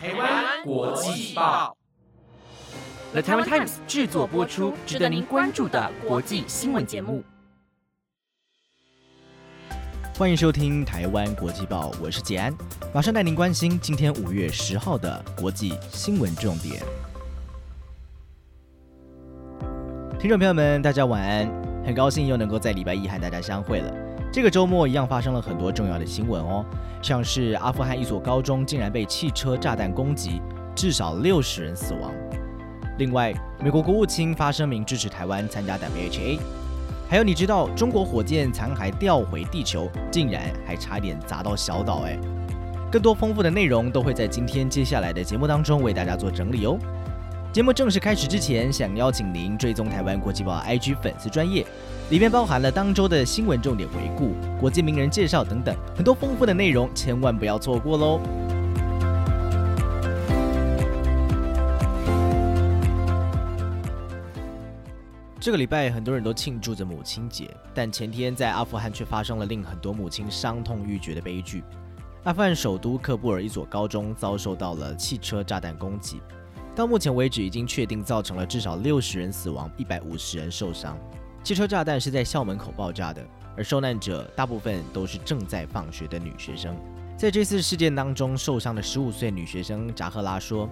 台湾国际报，The Taiwan Times 制作播出，值得您关注的国际新闻节目。欢迎收听台湾国际报，我是杰安，马上带您关心今天五月十号的国际新闻重点。听众朋友们，大家晚安，很高兴又能够在礼拜一和大家相会了。这个周末一样发生了很多重要的新闻哦，像是阿富汗一所高中竟然被汽车炸弹攻击，至少六十人死亡。另外，美国国务卿发声明支持台湾参加 WHA。还有，你知道中国火箭残骸掉回地球，竟然还差点砸到小岛哎！更多丰富的内容都会在今天接下来的节目当中为大家做整理哦。节目正式开始之前，想邀请您追踪台湾国际报 IG 粉丝专业，里面包含了当周的新闻重点回顾、国际名人介绍等等，很多丰富的内容，千万不要错过喽。这个礼拜很多人都庆祝着母亲节，但前天在阿富汗却发生了令很多母亲伤痛欲绝的悲剧。阿富汗首都喀布尔一所高中遭受到了汽车炸弹攻击，到目前为止已经确定造成了至少六十人死亡，一百五十人受伤。汽车炸弹是在校门口爆炸的，而受难者大部分都是正在放学的女学生。在这次事件当中受伤的十五岁女学生扎赫拉说：“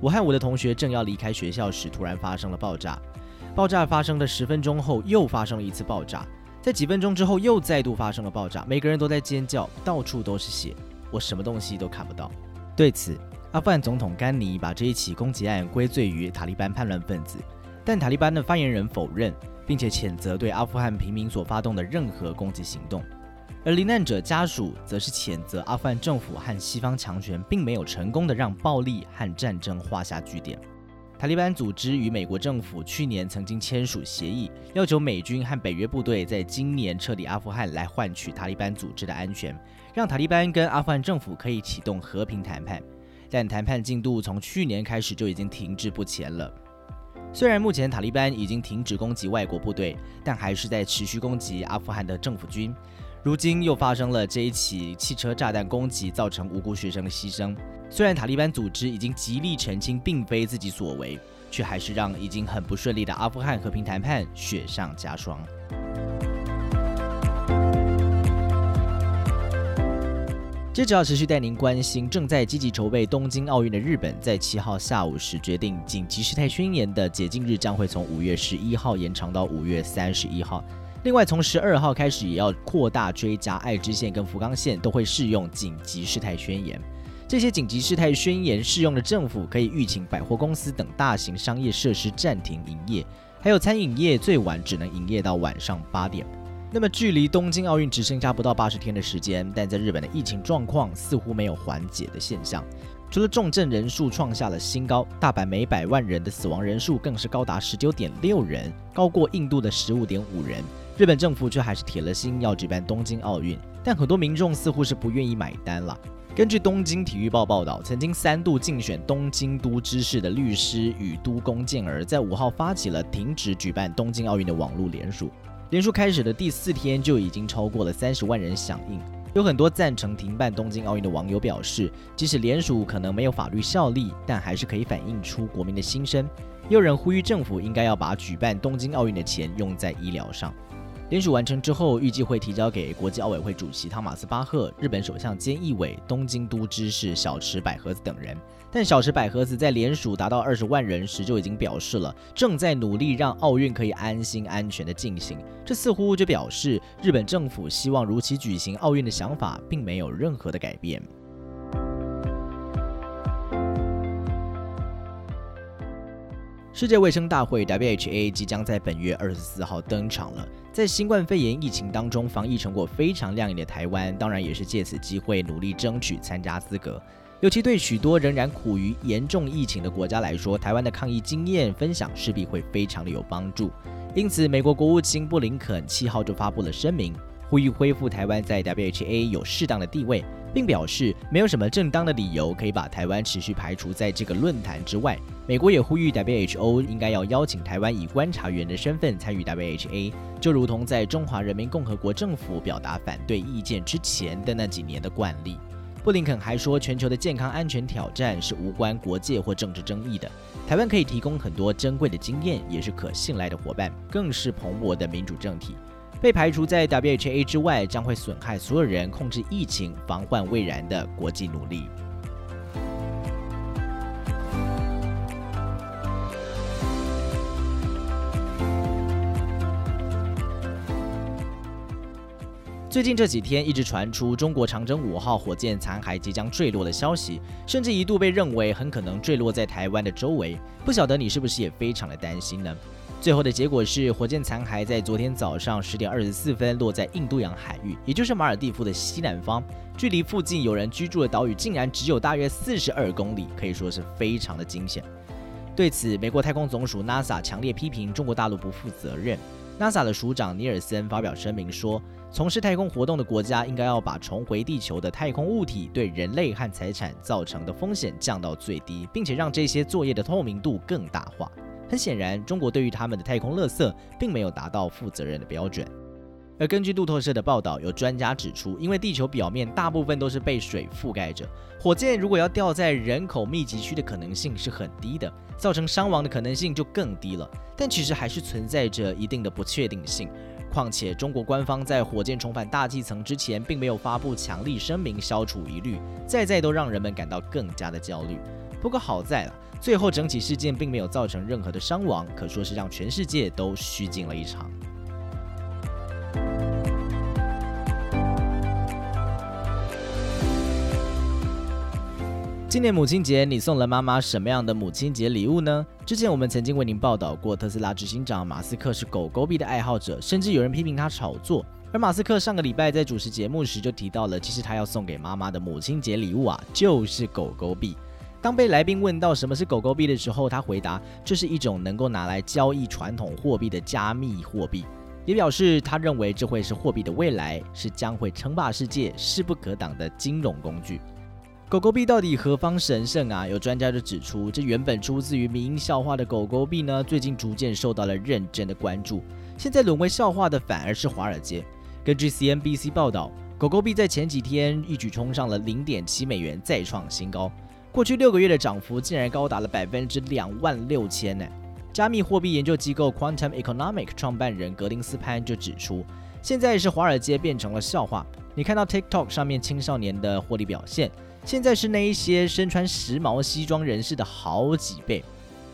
我和我的同学正要离开学校时，突然发生了爆炸。”爆炸发生的十分钟后，又发生了一次爆炸，在几分钟之后又再度发生了爆炸，每个人都在尖叫，到处都是血，我什么东西都看不到。对此，阿富汗总统甘尼把这一起攻击案归罪于塔利班叛乱分子，但塔利班的发言人否认，并且谴责对阿富汗平民所发动的任何攻击行动，而罹难者家属则是谴责阿富汗政府和西方强权并没有成功的让暴力和战争画下句点。塔利班组织与美国政府去年曾经签署协议，要求美军和北约部队在今年撤离阿富汗，来换取塔利班组织的安全，让塔利班跟阿富汗政府可以启动和平谈判。但谈判进度从去年开始就已经停滞不前了。虽然目前塔利班已经停止攻击外国部队，但还是在持续攻击阿富汗的政府军。如今又发生了这一起汽车炸弹攻击，造成无辜学生的牺牲。虽然塔利班组织已经极力澄清并非自己所为，却还是让已经很不顺利的阿富汗和平谈判雪上加霜。接着要持续带您关心正在积极筹备东京奥运的日本，在七号下午时决定紧急事态宣言的解禁日将会从五月十一号延长到五月三十一号。另外，从十二号开始，也要扩大追加爱知县跟福冈县都会适用紧急事态宣言。这些紧急事态宣言适用的政府可以预请百货公司等大型商业设施暂停营业，还有餐饮业最晚只能营业到晚上八点。那么，距离东京奥运只剩下不到八十天的时间，但在日本的疫情状况似乎没有缓解的现象。除了重症人数创下了新高，大阪每百万人的死亡人数更是高达十九点六人，高过印度的十五点五人。日本政府却还是铁了心要举办东京奥运，但很多民众似乎是不愿意买单了。根据东京体育报报道，曾经三度竞选东京都知事的律师宇都宫健儿，在五号发起了停止举办东京奥运的网络联署。联署开始的第四天就已经超过了三十万人响应。有很多赞成停办东京奥运的网友表示，即使联署可能没有法律效力，但还是可以反映出国民的心声。也有人呼吁政府应该要把举办东京奥运的钱用在医疗上。联署完成之后，预计会提交给国际奥委会主席汤马斯巴赫、日本首相菅义伟、东京都知事小池百合子等人。但小池百合子在联署达到二十万人时就已经表示了，正在努力让奥运可以安心安全的进行。这似乎就表示日本政府希望如期举行奥运的想法并没有任何的改变。世界卫生大会 （WHA） 即将在本月二十四号登场了。在新冠肺炎疫情当中，防疫成果非常亮眼的台湾，当然也是借此机会努力争取参加资格。尤其对许多仍然苦于严重疫情的国家来说，台湾的抗疫经验分享势必会非常的有帮助。因此，美国国务卿布林肯七号就发布了声明。呼吁恢复台湾在 WHA 有适当的地位，并表示没有什么正当的理由可以把台湾持续排除在这个论坛之外。美国也呼吁 WHO 应该要邀请台湾以观察员的身份参与 WHA，就如同在中华人民共和国政府表达反对意见之前的那几年的惯例。布林肯还说，全球的健康安全挑战是无关国界或政治争议的。台湾可以提供很多珍贵的经验，也是可信赖的伙伴，更是蓬勃的民主政体。被排除在 WHA 之外，将会损害所有人控制疫情、防患未然的国际努力。最近这几天一直传出中国长征五号火箭残骸即将坠落的消息，甚至一度被认为很可能坠落在台湾的周围。不晓得你是不是也非常的担心呢？最后的结果是，火箭残骸在昨天早上十点二十四分落在印度洋海域，也就是马尔蒂夫的西南方，距离附近有人居住的岛屿竟然只有大约四十二公里，可以说是非常的惊险。对此，美国太空总署 NASA 强烈批评中国大陆不负责任。NASA 的署长尼尔森发表声明说，从事太空活动的国家应该要把重回地球的太空物体对人类和财产造成的风险降到最低，并且让这些作业的透明度更大化。很显然，中国对于他们的太空垃圾并没有达到负责任的标准。而根据路透社的报道，有专家指出，因为地球表面大部分都是被水覆盖着，火箭如果要掉在人口密集区的可能性是很低的，造成伤亡的可能性就更低了。但其实还是存在着一定的不确定性。况且，中国官方在火箭重返大气层之前，并没有发布强力声明消除疑虑，再再都让人们感到更加的焦虑。不过好在了，最后整起事件并没有造成任何的伤亡，可说是让全世界都虚惊了一场。今年母亲节，你送了妈妈什么样的母亲节礼物呢？之前我们曾经为您报道过，特斯拉执行长马斯克是狗狗币的爱好者，甚至有人批评他炒作。而马斯克上个礼拜在主持节目时就提到了，其实他要送给妈妈的母亲节礼物啊，就是狗狗币。当被来宾问到什么是狗狗币的时候，他回答这是一种能够拿来交易传统货币的加密货币，也表示他认为这会是货币的未来，是将会称霸世界、势不可挡的金融工具。狗狗币到底何方神圣啊？有专家就指出，这原本出自于民营笑话的狗狗币呢，最近逐渐受到了认真的关注。现在沦为笑话的反而是华尔街。根据 CNBC 报道，狗狗币在前几天一举冲上了零点七美元，再创新高。过去六个月的涨幅竟然高达了百分之两万六千呢。加密货币研究机构 Quantum Economic 创办人格林斯潘就指出，现在是华尔街变成了笑话。你看到 TikTok 上面青少年的获利表现。现在是那一些身穿时髦西装人士的好几倍。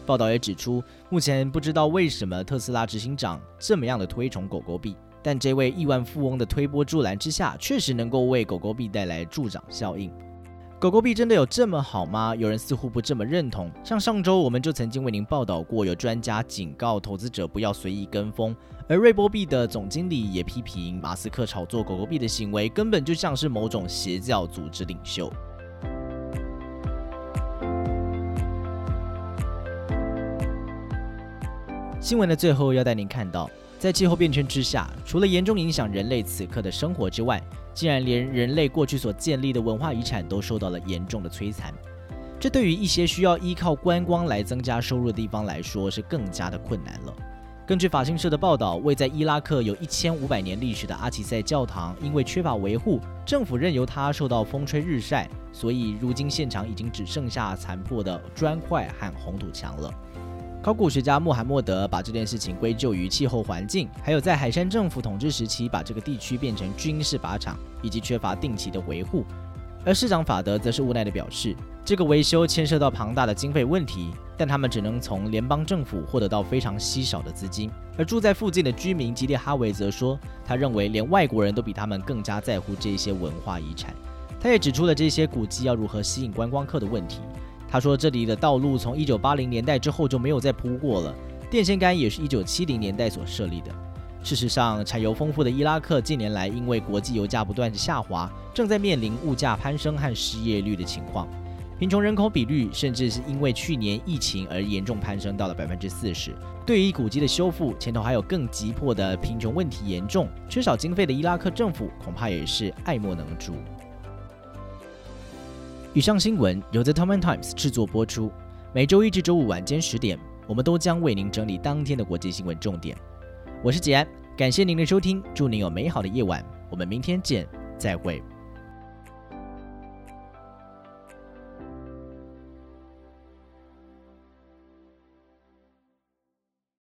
报道也指出，目前不知道为什么特斯拉执行长这么样的推崇狗狗币，但这位亿万富翁的推波助澜之下，确实能够为狗狗币带来助长效应。狗狗币真的有这么好吗？有人似乎不这么认同。像上周我们就曾经为您报道过，有专家警告投资者不要随意跟风，而瑞波币的总经理也批评马斯克炒作狗狗币的行为，根本就像是某种邪教组织领袖。新闻的最后要带您看到，在气候变迁之下，除了严重影响人类此刻的生活之外，竟然连人类过去所建立的文化遗产都受到了严重的摧残。这对于一些需要依靠观光来增加收入的地方来说，是更加的困难了。根据法新社的报道，位在伊拉克有一千五百年历史的阿奇塞教堂，因为缺乏维护，政府任由它受到风吹日晒，所以如今现场已经只剩下残破的砖块和红土墙了。考古学家穆罕默德把这件事情归咎于气候环境，还有在海山政府统治时期把这个地区变成军事靶场，以及缺乏定期的维护。而市长法德则是无奈地表示，这个维修牵涉到庞大的经费问题，但他们只能从联邦政府获得到非常稀少的资金。而住在附近的居民吉列哈维则说，他认为连外国人都比他们更加在乎这些文化遗产。他也指出了这些古迹要如何吸引观光客的问题。他说：“这里的道路从一九八零年代之后就没有再铺过了，电线杆也是一九七零年代所设立的。事实上，产油丰富的伊拉克近年来因为国际油价不断下滑，正在面临物价攀升和失业率的情况，贫穷人口比率甚至是因为去年疫情而严重攀升到了百分之四十。对于古迹的修复，前头还有更急迫的贫穷问题严重，缺少经费的伊拉克政府恐怕也是爱莫能助。”以上新闻由 The Times Times 制作播出。每周一至周五晚间十点，我们都将为您整理当天的国际新闻重点。我是吉安，感谢您的收听，祝您有美好的夜晚。我们明天见，再会。